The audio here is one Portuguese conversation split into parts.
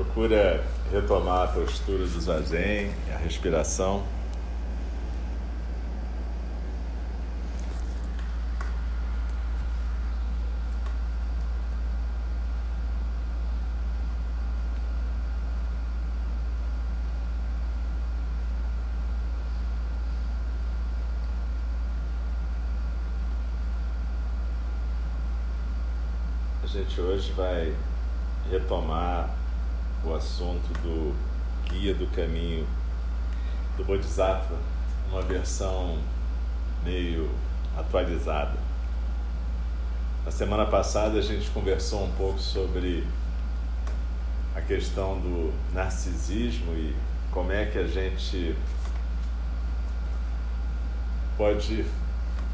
Procura retomar a postura do zazen, a respiração. gente hoje vai retomar o assunto do Guia do Caminho do Bodhisattva, uma versão meio atualizada. Na semana passada a gente conversou um pouco sobre a questão do narcisismo e como é que a gente pode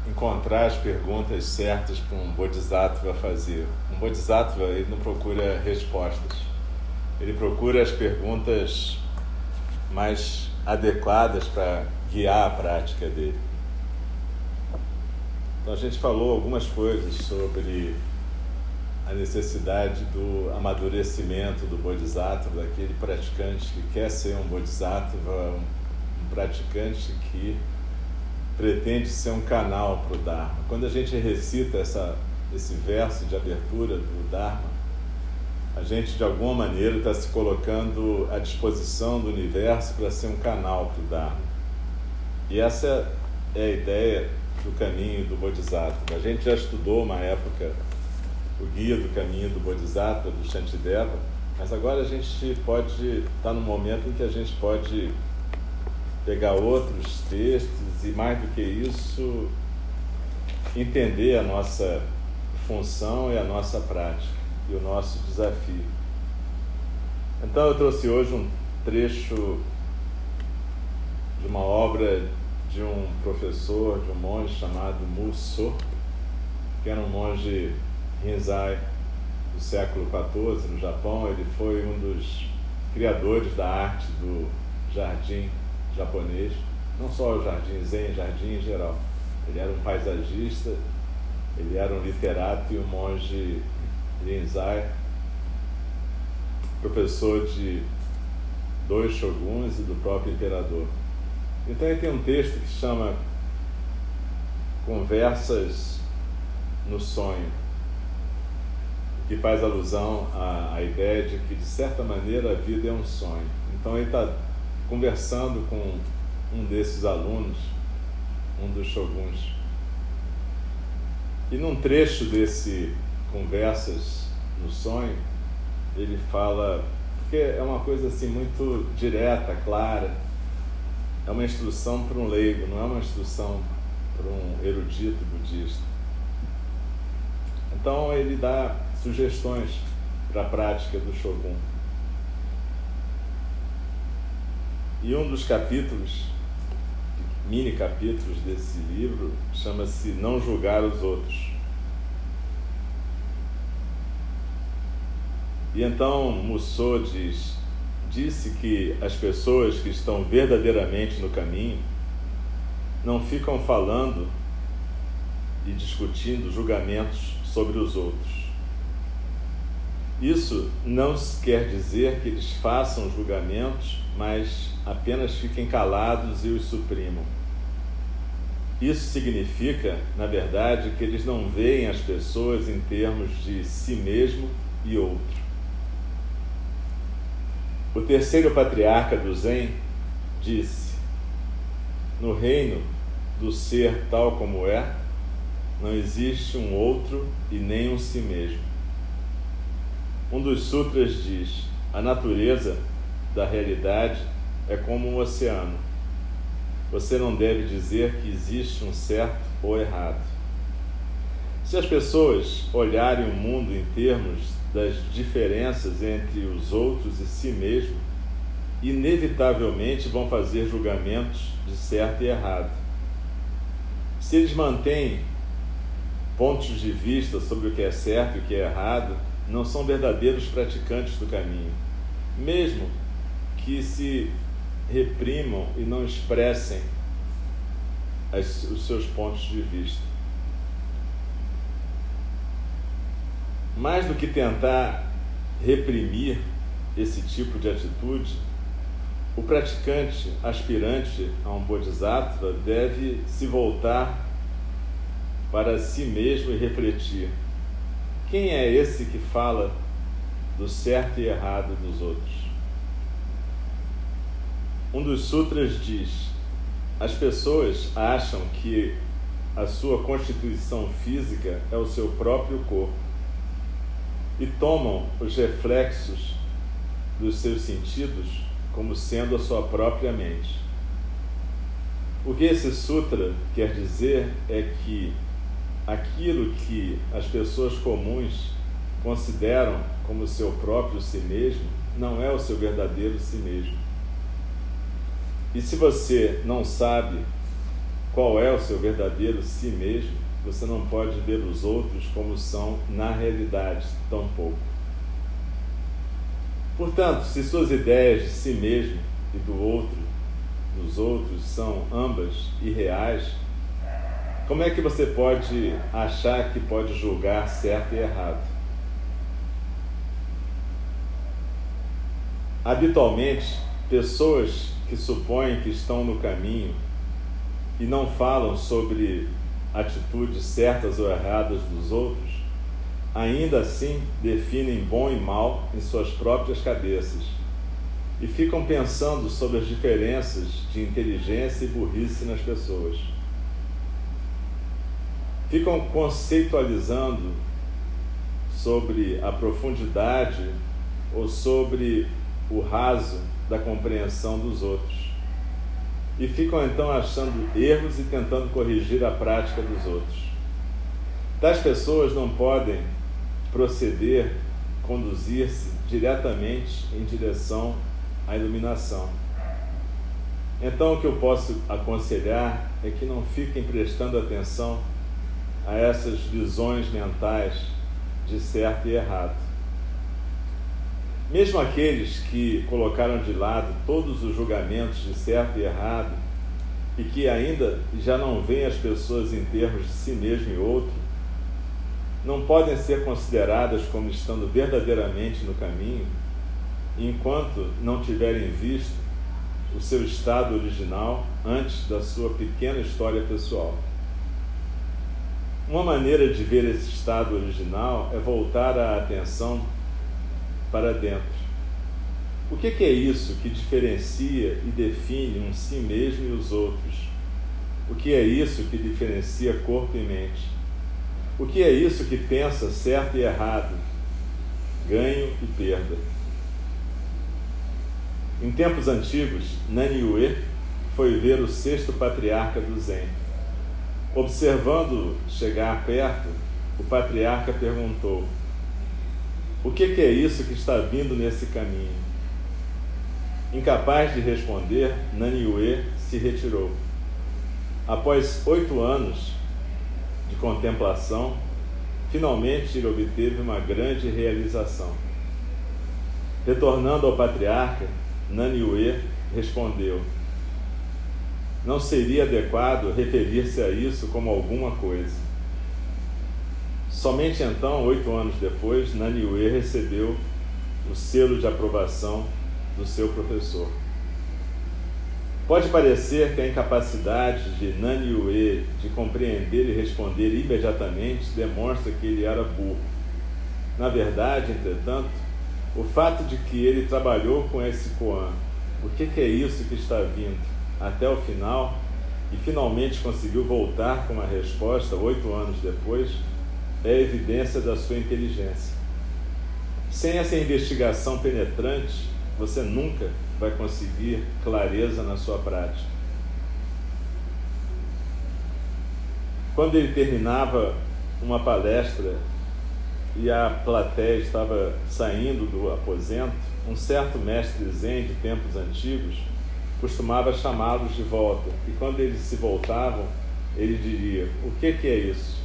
encontrar as perguntas certas para um bodhisattva fazer. Um bodhisattva ele não procura respostas, ele procura as perguntas mais adequadas para guiar a prática dele. Então a gente falou algumas coisas sobre a necessidade do amadurecimento do bodhisattva, daquele praticante que quer ser um bodhisattva, um praticante que pretende ser um canal para o Dharma. Quando a gente recita essa, esse verso de abertura do Dharma, a gente de alguma maneira está se colocando à disposição do universo para ser um canal o Dharma. E essa é a ideia do caminho do Bodhisattva. A gente já estudou uma época o guia do caminho do Bodhisattva, do Shantideva, mas agora a gente pode estar tá no momento em que a gente pode pegar outros textos e, mais do que isso, entender a nossa função e a nossa prática e o nosso desafio. Então, eu trouxe hoje um trecho de uma obra de um professor, de um monge chamado Musso, que era um monge Rinzai do século XIV no Japão. Ele foi um dos criadores da arte do jardim japonês, não só o jardim zen, jardim em geral. Ele era um paisagista, ele era um literato e um monge Rinzai, professor de dois shoguns e do próprio imperador. Então ele tem um texto que chama Conversas no Sonho, que faz alusão à, à ideia de que, de certa maneira, a vida é um sonho. Então ele está conversando com um desses alunos, um dos shoguns. E num trecho desse Conversas no Sonho, ele fala, porque é uma coisa assim muito direta, clara, é uma instrução para um leigo, não é uma instrução para um erudito budista. Então ele dá sugestões para a prática do Shogun. E um dos capítulos, mini capítulos desse livro, chama-se Não Julgar os Outros. E então Mussou diz, disse que as pessoas que estão verdadeiramente no caminho não ficam falando e discutindo julgamentos sobre os outros. Isso não quer dizer que eles façam julgamentos, mas apenas fiquem calados e os suprimam. Isso significa, na verdade, que eles não veem as pessoas em termos de si mesmo e outro. O terceiro patriarca do Zen disse: No reino do ser tal como é, não existe um outro e nem um si mesmo. Um dos sutras diz: a natureza da realidade é como um oceano. Você não deve dizer que existe um certo ou errado. Se as pessoas olharem o mundo em termos das diferenças entre os outros e si mesmo, inevitavelmente vão fazer julgamentos de certo e errado. Se eles mantêm pontos de vista sobre o que é certo e o que é errado, não são verdadeiros praticantes do caminho, mesmo que se reprimam e não expressem as, os seus pontos de vista. Mais do que tentar reprimir esse tipo de atitude, o praticante aspirante a um bodhisattva deve se voltar para si mesmo e refletir: quem é esse que fala do certo e errado dos outros? Um dos sutras diz: as pessoas acham que a sua constituição física é o seu próprio corpo e tomam os reflexos dos seus sentidos como sendo a sua própria mente. O que esse sutra quer dizer é que aquilo que as pessoas comuns consideram como seu próprio si mesmo não é o seu verdadeiro si mesmo. E se você não sabe qual é o seu verdadeiro si mesmo, você não pode ver os outros como são na realidade, tão pouco. Portanto, se suas ideias de si mesmo e do outro, dos outros, são ambas irreais, como é que você pode achar que pode julgar certo e errado? Habitualmente, pessoas que supõem que estão no caminho e não falam sobre atitudes certas ou erradas dos outros, ainda assim definem bom e mal em suas próprias cabeças e ficam pensando sobre as diferenças de inteligência e burrice nas pessoas ficam conceitualizando sobre a profundidade ou sobre o raso da compreensão dos outros. E ficam então achando erros e tentando corrigir a prática dos outros. Tais pessoas não podem proceder, conduzir-se diretamente em direção à iluminação. Então, o que eu posso aconselhar é que não fiquem prestando atenção a essas visões mentais de certo e errado. Mesmo aqueles que colocaram de lado todos os julgamentos de certo e errado e que ainda já não veem as pessoas em termos de si mesmo e outro, não podem ser consideradas como estando verdadeiramente no caminho enquanto não tiverem visto o seu estado original antes da sua pequena história pessoal. Uma maneira de ver esse estado original é voltar a atenção para dentro. O que, é isso que diferencia e define um si mesmo e os outros? O que é isso que diferencia corpo e mente? O que é isso que pensa certo e errado, ganho e perda? Em tempos antigos, Naniue foi ver o sexto patriarca do Zen Observando chegar perto, o patriarca perguntou: O que, que é isso que está vindo nesse caminho? Incapaz de responder, Naniue se retirou. Após oito anos de contemplação, finalmente ele obteve uma grande realização. Retornando ao patriarca, Naniue respondeu: Não seria adequado referir-se a isso como alguma coisa. Somente então, oito anos depois, Naniue recebeu o selo de aprovação do seu professor. Pode parecer que a incapacidade de Naniue de compreender e responder imediatamente demonstra que ele era burro. Na verdade, entretanto, o fato de que ele trabalhou com esse Koan, o que, que é isso que está vindo, até o final, e finalmente conseguiu voltar com uma resposta oito anos depois, é evidência da sua inteligência. Sem essa investigação penetrante, você nunca vai conseguir clareza na sua prática. Quando ele terminava uma palestra e a plateia estava saindo do aposento, um certo mestre zen de tempos antigos costumava chamá-los de volta. E quando eles se voltavam, ele diria: O que, que é isso?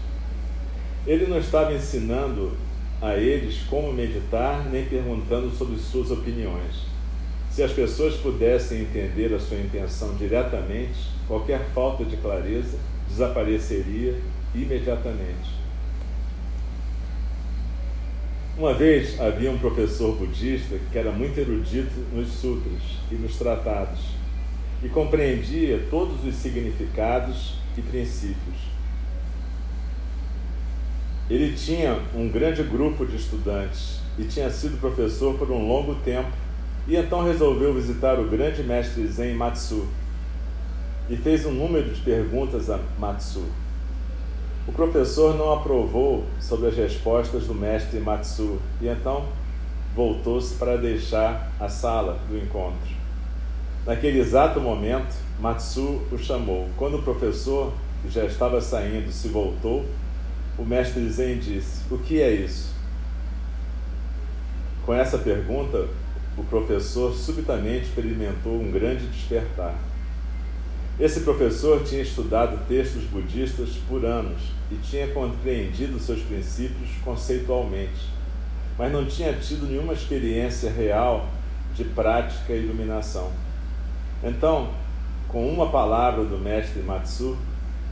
Ele não estava ensinando a eles como meditar, nem perguntando sobre suas opiniões. Se as pessoas pudessem entender a sua intenção diretamente, qualquer falta de clareza desapareceria imediatamente. Uma vez havia um professor budista que era muito erudito nos sutras e nos tratados e compreendia todos os significados e princípios. Ele tinha um grande grupo de estudantes e tinha sido professor por um longo tempo, e então resolveu visitar o grande mestre Zen Matsu e fez um número de perguntas a Matsu. O professor não aprovou sobre as respostas do mestre Matsu e então voltou-se para deixar a sala do encontro. Naquele exato momento, Matsu o chamou. Quando o professor, que já estava saindo, se voltou, o mestre Zen disse: O que é isso? Com essa pergunta, o professor subitamente experimentou um grande despertar. Esse professor tinha estudado textos budistas por anos e tinha compreendido seus princípios conceitualmente, mas não tinha tido nenhuma experiência real de prática e iluminação. Então, com uma palavra do mestre Matsu,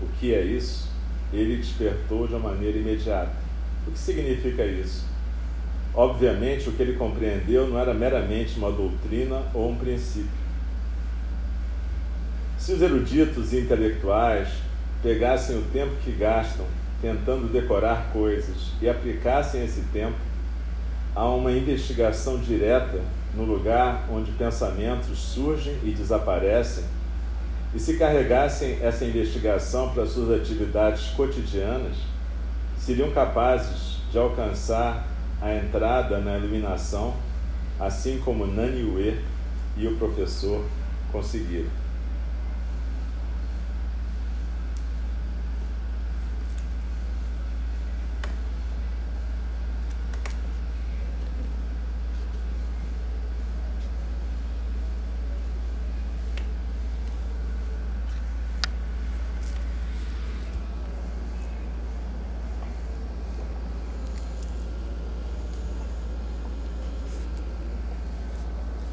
o que é isso? Ele despertou de uma maneira imediata. O que significa isso? Obviamente, o que ele compreendeu não era meramente uma doutrina ou um princípio. Se os eruditos e intelectuais pegassem o tempo que gastam tentando decorar coisas e aplicassem esse tempo a uma investigação direta no lugar onde pensamentos surgem e desaparecem, e se carregassem essa investigação para suas atividades cotidianas, seriam capazes de alcançar a entrada na iluminação, assim como Nani Ue e o professor conseguiram.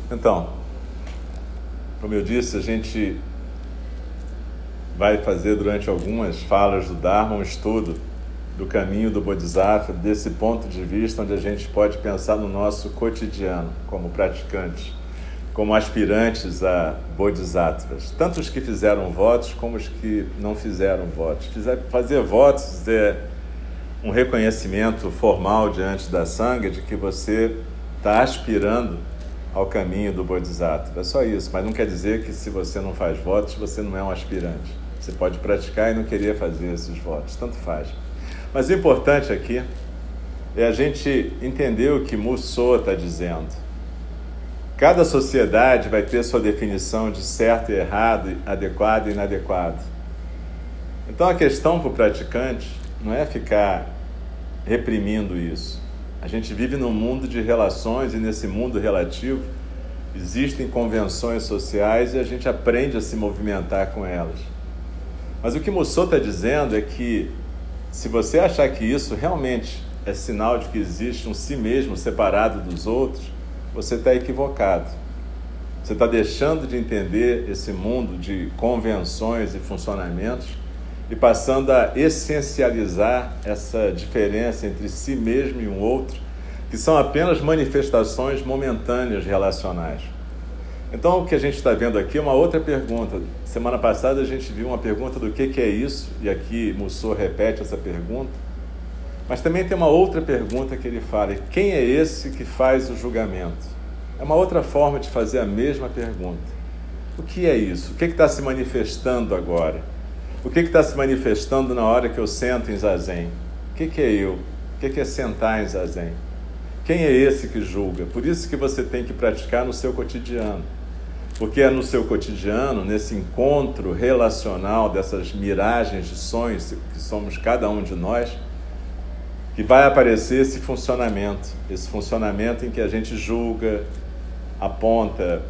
Então, como eu disse, a gente vai fazer durante algumas falas do Dharma um estudo do caminho do Bodhisattva, desse ponto de vista onde a gente pode pensar no nosso cotidiano como praticantes, como aspirantes a Bodhisattvas, tanto os que fizeram votos como os que não fizeram votos. Fazer votos é um reconhecimento formal diante da Sangha de que você está aspirando ao caminho do Bodhisattva. É só isso, mas não quer dizer que se você não faz votos, você não é um aspirante. Você pode praticar e não querer fazer esses votos, tanto faz. Mas o importante aqui é a gente entender o que Musso está dizendo. Cada sociedade vai ter sua definição de certo e errado, adequado e inadequado. Então a questão para o praticante não é ficar reprimindo isso. A gente vive num mundo de relações e nesse mundo relativo existem convenções sociais e a gente aprende a se movimentar com elas. Mas o que Mussou está dizendo é que se você achar que isso realmente é sinal de que existe um si mesmo separado dos outros, você está equivocado. Você está deixando de entender esse mundo de convenções e funcionamentos e passando a essencializar essa diferença entre si mesmo e um outro, que são apenas manifestações momentâneas relacionais. Então, o que a gente está vendo aqui é uma outra pergunta. Semana passada a gente viu uma pergunta do que, que é isso, e aqui Mussou repete essa pergunta. Mas também tem uma outra pergunta que ele fala: quem é esse que faz o julgamento? É uma outra forma de fazer a mesma pergunta. O que é isso? O que está se manifestando agora? O que está se manifestando na hora que eu sento em zazen? O que, que é eu? O que, que é sentar em zazen? Quem é esse que julga? Por isso que você tem que praticar no seu cotidiano. Porque é no seu cotidiano, nesse encontro relacional dessas miragens de sonhos que somos cada um de nós, que vai aparecer esse funcionamento, esse funcionamento em que a gente julga, aponta,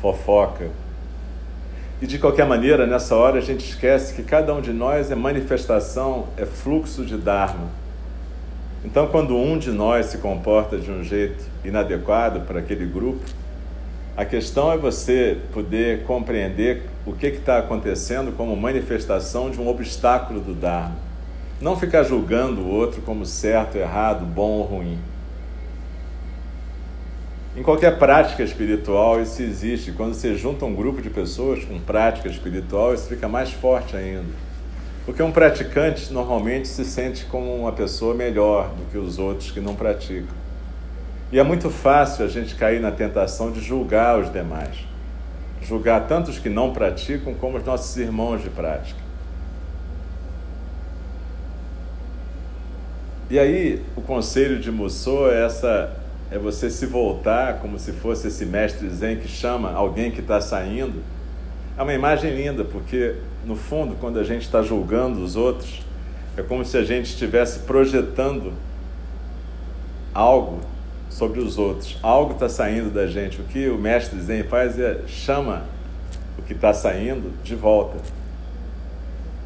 fofoca. E de qualquer maneira, nessa hora a gente esquece que cada um de nós é manifestação, é fluxo de Dharma. Então, quando um de nós se comporta de um jeito inadequado para aquele grupo, a questão é você poder compreender o que está acontecendo como manifestação de um obstáculo do Dharma. Não ficar julgando o outro como certo, errado, bom ou ruim. Em qualquer prática espiritual isso existe. Quando você junta um grupo de pessoas com prática espiritual, isso fica mais forte ainda. Porque um praticante normalmente se sente como uma pessoa melhor do que os outros que não praticam. E é muito fácil a gente cair na tentação de julgar os demais. Julgar tanto os que não praticam como os nossos irmãos de prática. E aí, o conselho de Mussou é essa é você se voltar como se fosse esse mestre zen que chama alguém que está saindo. É uma imagem linda, porque no fundo, quando a gente está julgando os outros, é como se a gente estivesse projetando algo sobre os outros. Algo está saindo da gente. O que o mestre zen faz é chama o que está saindo de volta.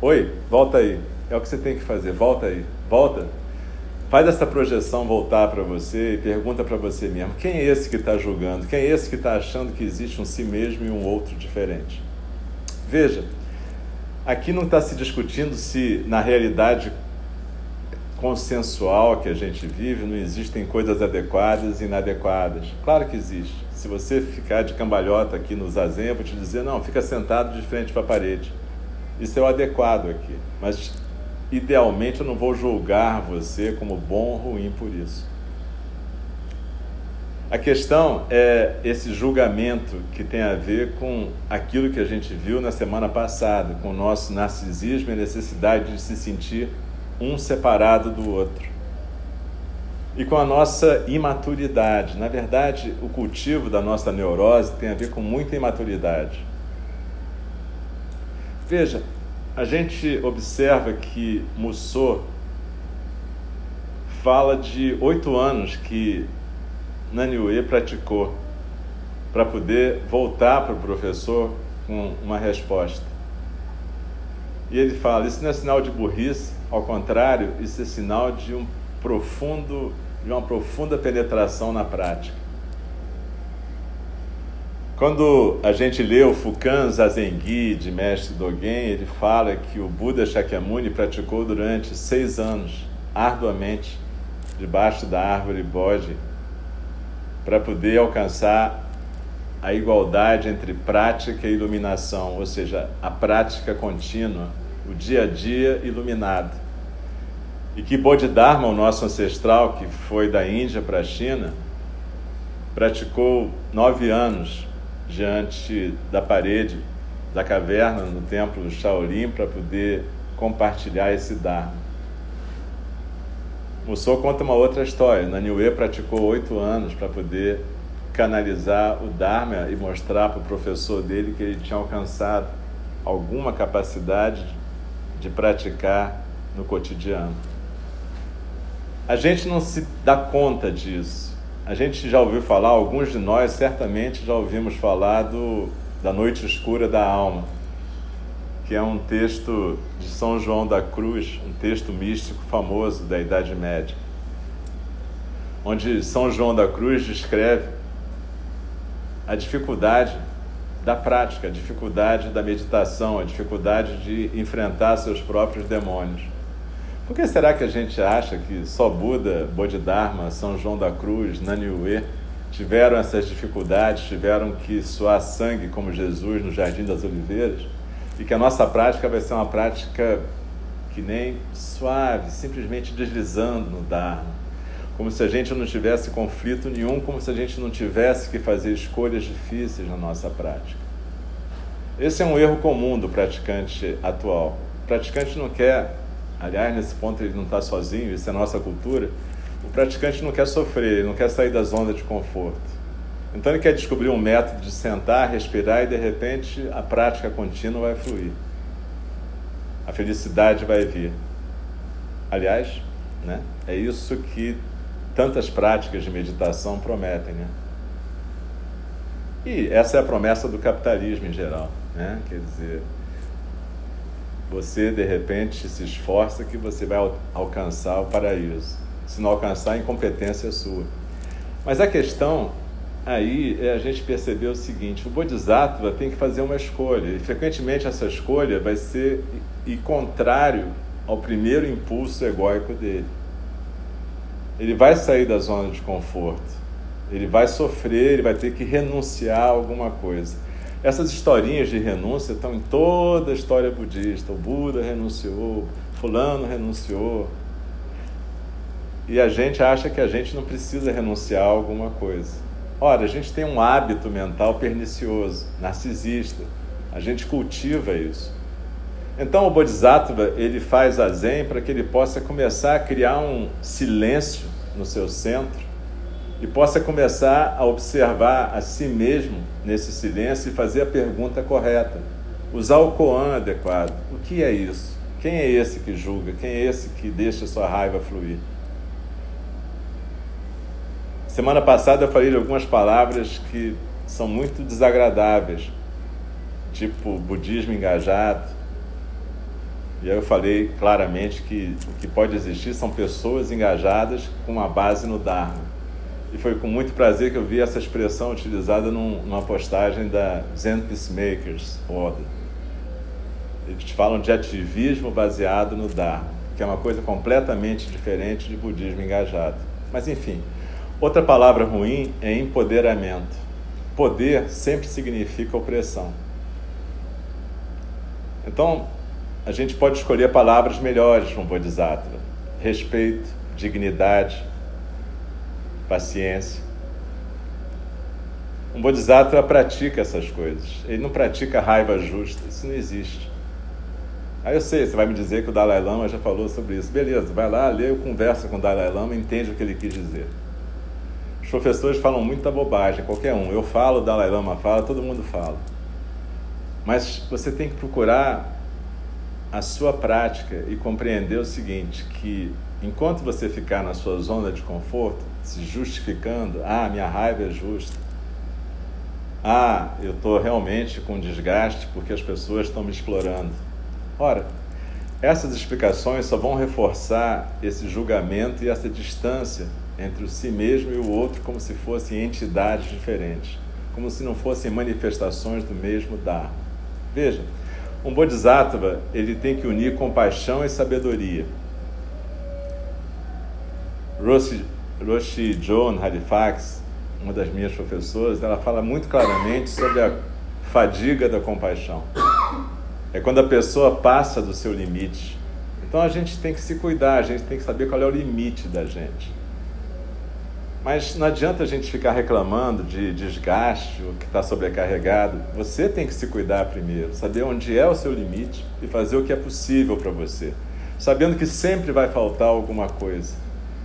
Oi, volta aí. É o que você tem que fazer. Volta aí. Volta Faz essa projeção voltar para você e pergunta para você mesmo: quem é esse que está julgando? Quem é esse que está achando que existe um si mesmo e um outro diferente? Veja, aqui não está se discutindo se na realidade consensual que a gente vive não existem coisas adequadas e inadequadas. Claro que existe. Se você ficar de cambalhota aqui no zazen, eu vou te dizer, não, fica sentado de frente para a parede. Isso é o adequado aqui. Mas idealmente eu não vou julgar você como bom ou ruim por isso. A questão é esse julgamento que tem a ver com aquilo que a gente viu na semana passada, com o nosso narcisismo e a necessidade de se sentir um separado do outro. E com a nossa imaturidade. Na verdade, o cultivo da nossa neurose tem a ver com muita imaturidade. Veja, a gente observa que Mussou fala de oito anos que Naniue praticou para poder voltar para o professor com uma resposta. E ele fala: isso não é sinal de burrice, ao contrário, isso é sinal de um profundo, de uma profunda penetração na prática. Quando a gente lê o Fukan Zazengi, de Mestre Dogen, ele fala que o Buda Shakyamuni praticou durante seis anos, arduamente, debaixo da árvore Bodhi, para poder alcançar a igualdade entre prática e iluminação, ou seja, a prática contínua, o dia a dia iluminado. E que Bodhidharma, o nosso ancestral, que foi da Índia para a China, praticou nove anos diante da parede da caverna no templo Shaolin para poder compartilhar esse Dharma. Mussou conta uma outra história. Naniue praticou oito anos para poder canalizar o Dharma e mostrar para o professor dele que ele tinha alcançado alguma capacidade de praticar no cotidiano. A gente não se dá conta disso a gente já ouviu falar, alguns de nós certamente já ouvimos falar do, da Noite Escura da Alma, que é um texto de São João da Cruz, um texto místico famoso da Idade Média. onde São João da Cruz descreve a dificuldade da prática, a dificuldade da meditação, a dificuldade de enfrentar seus próprios demônios. Por que será que a gente acha que só Buda, Bodhidharma, São João da Cruz, Naniue tiveram essas dificuldades, tiveram que suar sangue como Jesus no Jardim das Oliveiras? E que a nossa prática vai ser uma prática que nem suave, simplesmente deslizando no Dharma. Como se a gente não tivesse conflito nenhum, como se a gente não tivesse que fazer escolhas difíceis na nossa prática. Esse é um erro comum do praticante atual. O praticante não quer, aliás, nesse ponto ele não está sozinho, isso é nossa cultura. O praticante não quer sofrer, ele não quer sair da zona de conforto. Então ele quer descobrir um método de sentar, respirar e de repente a prática contínua vai fluir a felicidade vai vir. Aliás, né, é isso que tantas práticas de meditação prometem. Né? E essa é a promessa do capitalismo em geral. Né? Quer dizer, você de repente se esforça que você vai alcançar o paraíso. Se não alcançar, a incompetência é sua. Mas a questão aí é a gente perceber o seguinte: o Bodhisattva tem que fazer uma escolha, e frequentemente essa escolha vai ser e contrário ao primeiro impulso egóico dele. Ele vai sair da zona de conforto, ele vai sofrer, ele vai ter que renunciar a alguma coisa. Essas historinhas de renúncia estão em toda a história budista. O Buda renunciou, Fulano renunciou. E a gente acha que a gente não precisa renunciar a alguma coisa. Ora, a gente tem um hábito mental pernicioso, narcisista. A gente cultiva isso. Então o Bodhisattva ele faz a Zen para que ele possa começar a criar um silêncio no seu centro e possa começar a observar a si mesmo nesse silêncio e fazer a pergunta correta. Usar o koan adequado. O que é isso? Quem é esse que julga? Quem é esse que deixa sua raiva fluir? Semana passada eu falei de algumas palavras que são muito desagradáveis, tipo budismo engajado, e aí eu falei claramente que o que pode existir são pessoas engajadas com uma base no Dharma. E foi com muito prazer que eu vi essa expressão utilizada num, numa postagem da Zen Peacemakers Order. Eles falam de ativismo baseado no Dharma, que é uma coisa completamente diferente de budismo engajado. Mas enfim, outra palavra ruim é empoderamento. Poder sempre significa opressão. Então, a gente pode escolher palavras melhores para um Bodhisattva: respeito, dignidade, paciência. Um Bodhisattva pratica essas coisas. Ele não pratica raiva justa. Isso não existe. Aí eu sei, você vai me dizer que o Dalai Lama já falou sobre isso. Beleza, vai lá, lê, conversa com o Dalai Lama, entende o que ele quis dizer. Os professores falam muita bobagem, qualquer um. Eu falo, o Dalai Lama fala, todo mundo fala. Mas você tem que procurar a sua prática e compreender o seguinte, que enquanto você ficar na sua zona de conforto, se justificando, ah, minha raiva é justa, ah, eu estou realmente com desgaste porque as pessoas estão me explorando. Ora, essas explicações só vão reforçar esse julgamento e essa distância entre o si mesmo e o outro como se fossem entidades diferentes, como se não fossem manifestações do mesmo Dharma. Veja, um bodhisattva, ele tem que unir compaixão e sabedoria. Roshi, Roshi Joan Halifax, uma das minhas professoras, ela fala muito claramente sobre a fadiga da compaixão. É quando a pessoa passa do seu limite. Então a gente tem que se cuidar, a gente tem que saber qual é o limite da gente. Mas não adianta a gente ficar reclamando de desgaste, o que está sobrecarregado. Você tem que se cuidar primeiro, saber onde é o seu limite e fazer o que é possível para você. Sabendo que sempre vai faltar alguma coisa,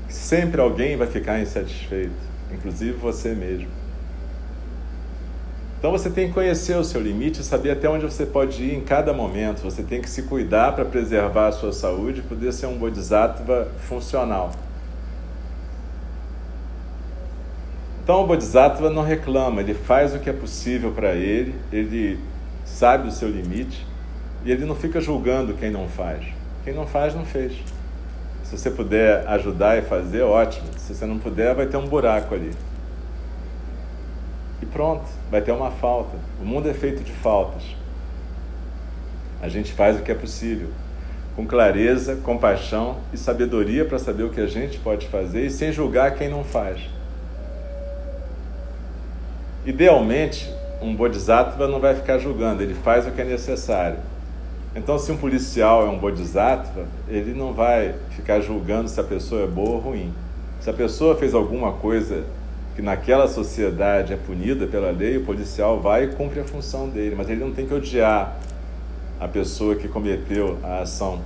sempre alguém vai ficar insatisfeito, inclusive você mesmo. Então você tem que conhecer o seu limite saber até onde você pode ir em cada momento. Você tem que se cuidar para preservar a sua saúde e poder ser um bodhisattva funcional. Então o Bodhisattva não reclama, ele faz o que é possível para ele, ele sabe o seu limite e ele não fica julgando quem não faz. Quem não faz, não fez. Se você puder ajudar e fazer, ótimo. Se você não puder, vai ter um buraco ali. E pronto, vai ter uma falta. O mundo é feito de faltas. A gente faz o que é possível, com clareza, compaixão e sabedoria para saber o que a gente pode fazer e sem julgar quem não faz. Idealmente, um bodhisattva não vai ficar julgando, ele faz o que é necessário. Então, se um policial é um bodhisattva, ele não vai ficar julgando se a pessoa é boa ou ruim. Se a pessoa fez alguma coisa que naquela sociedade é punida pela lei, o policial vai e cumpre a função dele, mas ele não tem que odiar a pessoa que cometeu a ação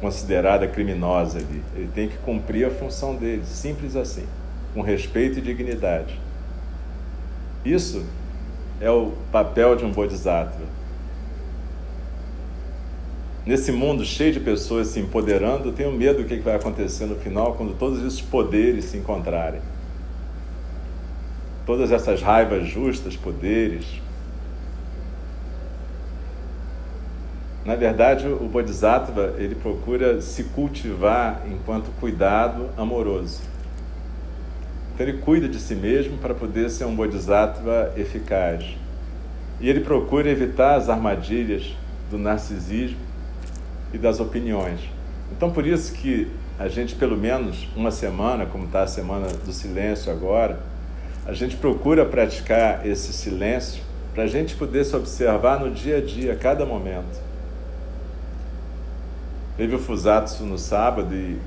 considerada criminosa ali. Ele tem que cumprir a função dele, simples assim, com respeito e dignidade. Isso é o papel de um bodhisattva nesse mundo cheio de pessoas se empoderando, eu tenho medo do que vai acontecer no final quando todos esses poderes se encontrarem. Todas essas raivas justas, poderes. Na verdade, o Bodhisattva ele procura se cultivar enquanto cuidado amoroso. Então, ele cuida de si mesmo para poder ser um Bodhisattva eficaz. E ele procura evitar as armadilhas do narcisismo e das opiniões. Então, por isso que a gente, pelo menos uma semana, como está a semana do silêncio agora, a gente procura praticar esse silêncio para a gente poder se observar no dia a dia, a cada momento. Teve o Fusatsu no sábado e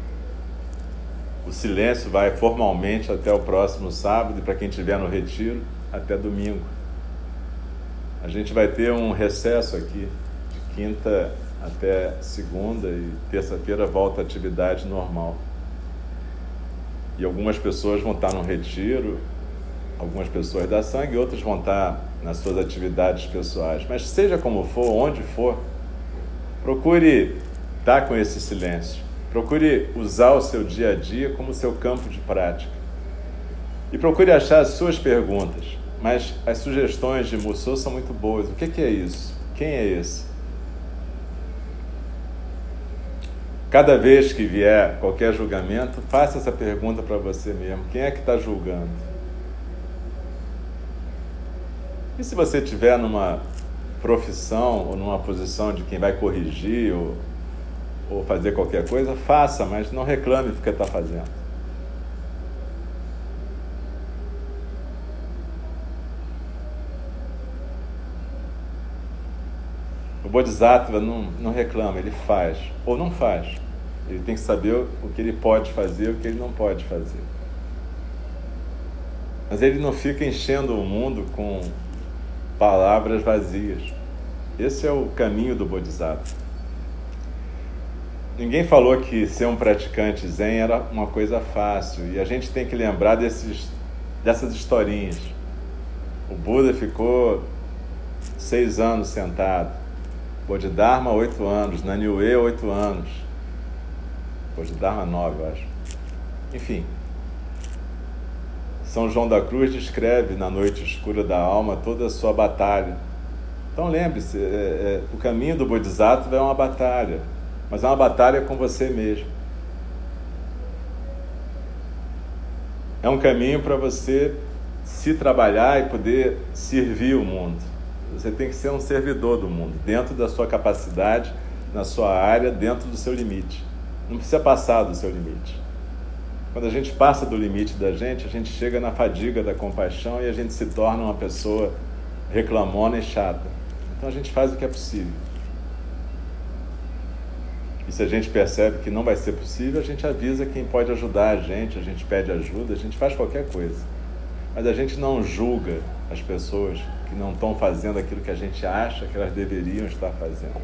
o silêncio vai formalmente até o próximo sábado e para quem estiver no retiro, até domingo. A gente vai ter um recesso aqui de quinta até segunda e terça-feira volta a atividade normal. E algumas pessoas vão estar no retiro, algumas pessoas da sangue, outras vão estar nas suas atividades pessoais. Mas seja como for, onde for, procure estar com esse silêncio. Procure usar o seu dia a dia como seu campo de prática. E procure achar as suas perguntas. Mas as sugestões de Mussou são muito boas. O que é isso? Quem é esse? Cada vez que vier qualquer julgamento, faça essa pergunta para você mesmo: quem é que está julgando? E se você estiver numa profissão ou numa posição de quem vai corrigir ou, ou fazer qualquer coisa, faça, mas não reclame do que está fazendo. O Bodhisattva não, não reclama, ele faz ou não faz. Ele tem que saber o que ele pode fazer e o que ele não pode fazer. Mas ele não fica enchendo o mundo com palavras vazias. Esse é o caminho do Bodhisattva. Ninguém falou que ser um praticante zen era uma coisa fácil e a gente tem que lembrar desses, dessas historinhas. O Buda ficou seis anos sentado. Bodhidharma, oito anos. Naniue, oito anos. Bodhidharma, nove, eu acho. Enfim. São João da Cruz descreve na noite escura da alma toda a sua batalha. Então lembre-se, é, é, o caminho do Bodhisattva é uma batalha, mas é uma batalha com você mesmo. É um caminho para você se trabalhar e poder servir o mundo. Você tem que ser um servidor do mundo, dentro da sua capacidade, na sua área, dentro do seu limite. Não precisa passar do seu limite. Quando a gente passa do limite da gente, a gente chega na fadiga da compaixão e a gente se torna uma pessoa reclamona e chata. Então a gente faz o que é possível. E se a gente percebe que não vai ser possível, a gente avisa quem pode ajudar a gente, a gente pede ajuda, a gente faz qualquer coisa. Mas a gente não julga as pessoas que não estão fazendo aquilo que a gente acha que elas deveriam estar fazendo.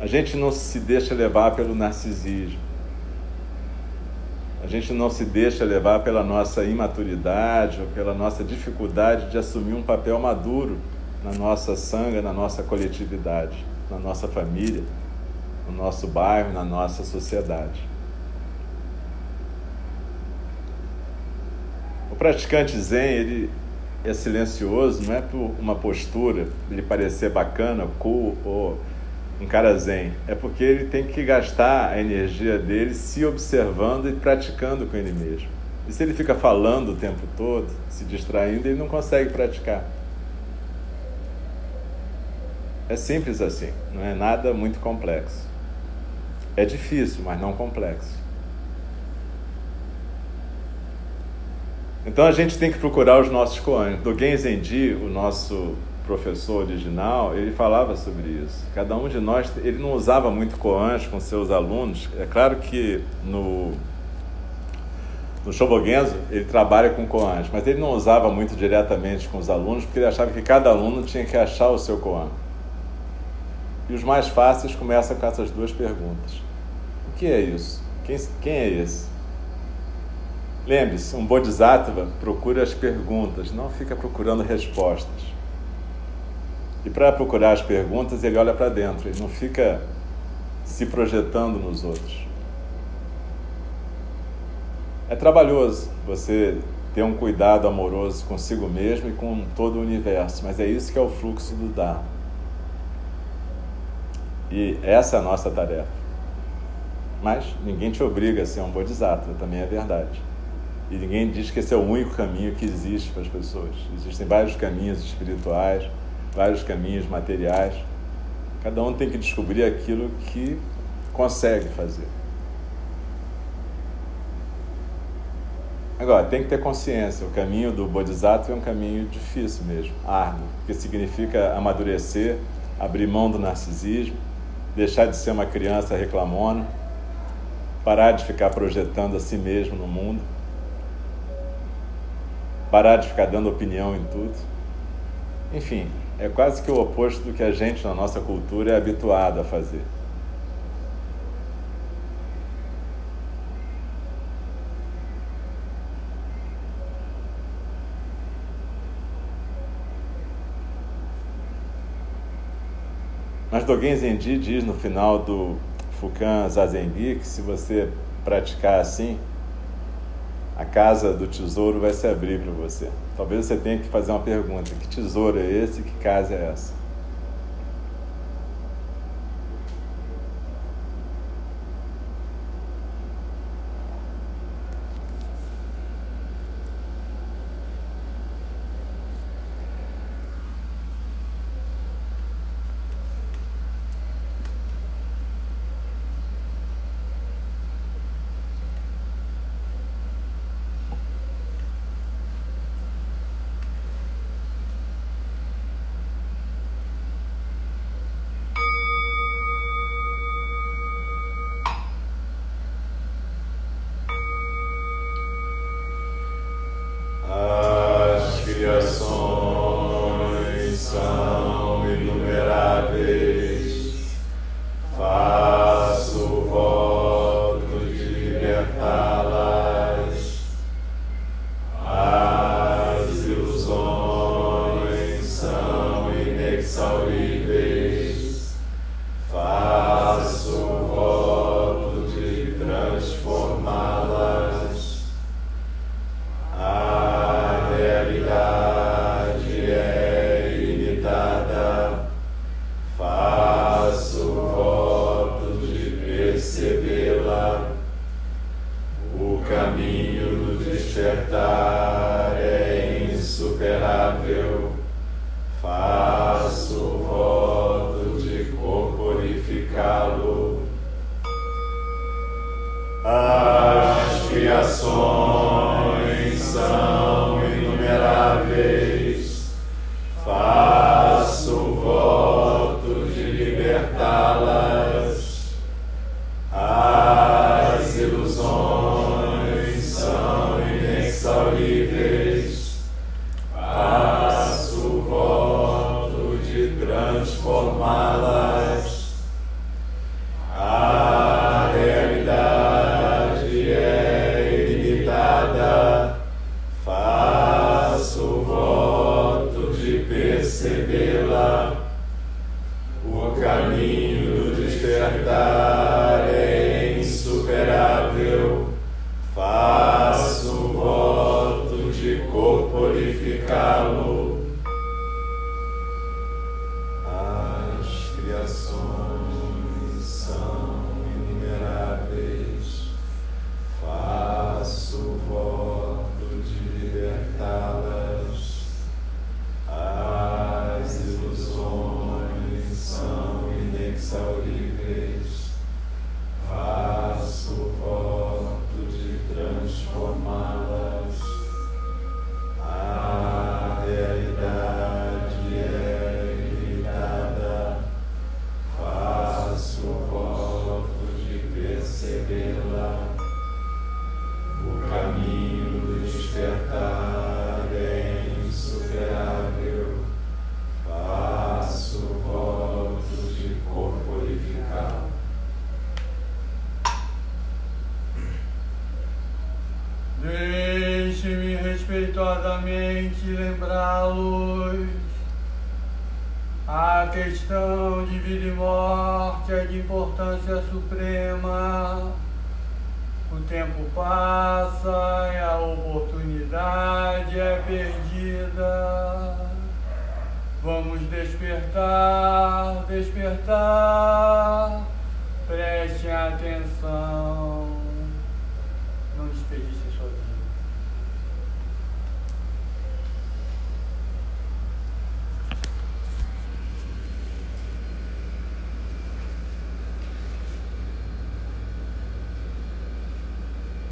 A gente não se deixa levar pelo narcisismo. A gente não se deixa levar pela nossa imaturidade ou pela nossa dificuldade de assumir um papel maduro na nossa sanga, na nossa coletividade, na nossa família, no nosso bairro, na nossa sociedade. O praticante Zen, ele é silencioso, não é por uma postura, ele parecer bacana, cool, ou um cara zen? É porque ele tem que gastar a energia dele se observando e praticando com ele mesmo. E se ele fica falando o tempo todo, se distraindo, ele não consegue praticar. É simples assim, não é nada muito complexo. É difícil, mas não complexo. Então a gente tem que procurar os nossos koans. Dogen Zenji, o nosso professor original, ele falava sobre isso. Cada um de nós, ele não usava muito koans com seus alunos. É claro que no no Shobogenzo, ele trabalha com koans, mas ele não usava muito diretamente com os alunos, porque ele achava que cada aluno tinha que achar o seu koan. E os mais fáceis começam com essas duas perguntas. O que é isso? Quem, quem é esse? Lembre-se, um Bodhisattva procura as perguntas, não fica procurando respostas. E para procurar as perguntas, ele olha para dentro, ele não fica se projetando nos outros. É trabalhoso você ter um cuidado amoroso consigo mesmo e com todo o universo, mas é isso que é o fluxo do Dharma. E essa é a nossa tarefa. Mas ninguém te obriga a ser um bodhisattva, também é verdade. E ninguém diz que esse é o único caminho que existe para as pessoas. Existem vários caminhos espirituais, vários caminhos materiais. Cada um tem que descobrir aquilo que consegue fazer. Agora, tem que ter consciência: o caminho do Bodhisattva é um caminho difícil mesmo, árduo, que significa amadurecer, abrir mão do narcisismo, deixar de ser uma criança reclamona, parar de ficar projetando a si mesmo no mundo, parar de ficar dando opinião em tudo. Enfim, é quase que o oposto do que a gente na nossa cultura é habituado a fazer. Mas Dogen Zenji diz no final do Fukan Zazengi que se você praticar assim, a casa do tesouro vai se abrir para você. Talvez você tenha que fazer uma pergunta: que tesouro é esse? Que casa é essa?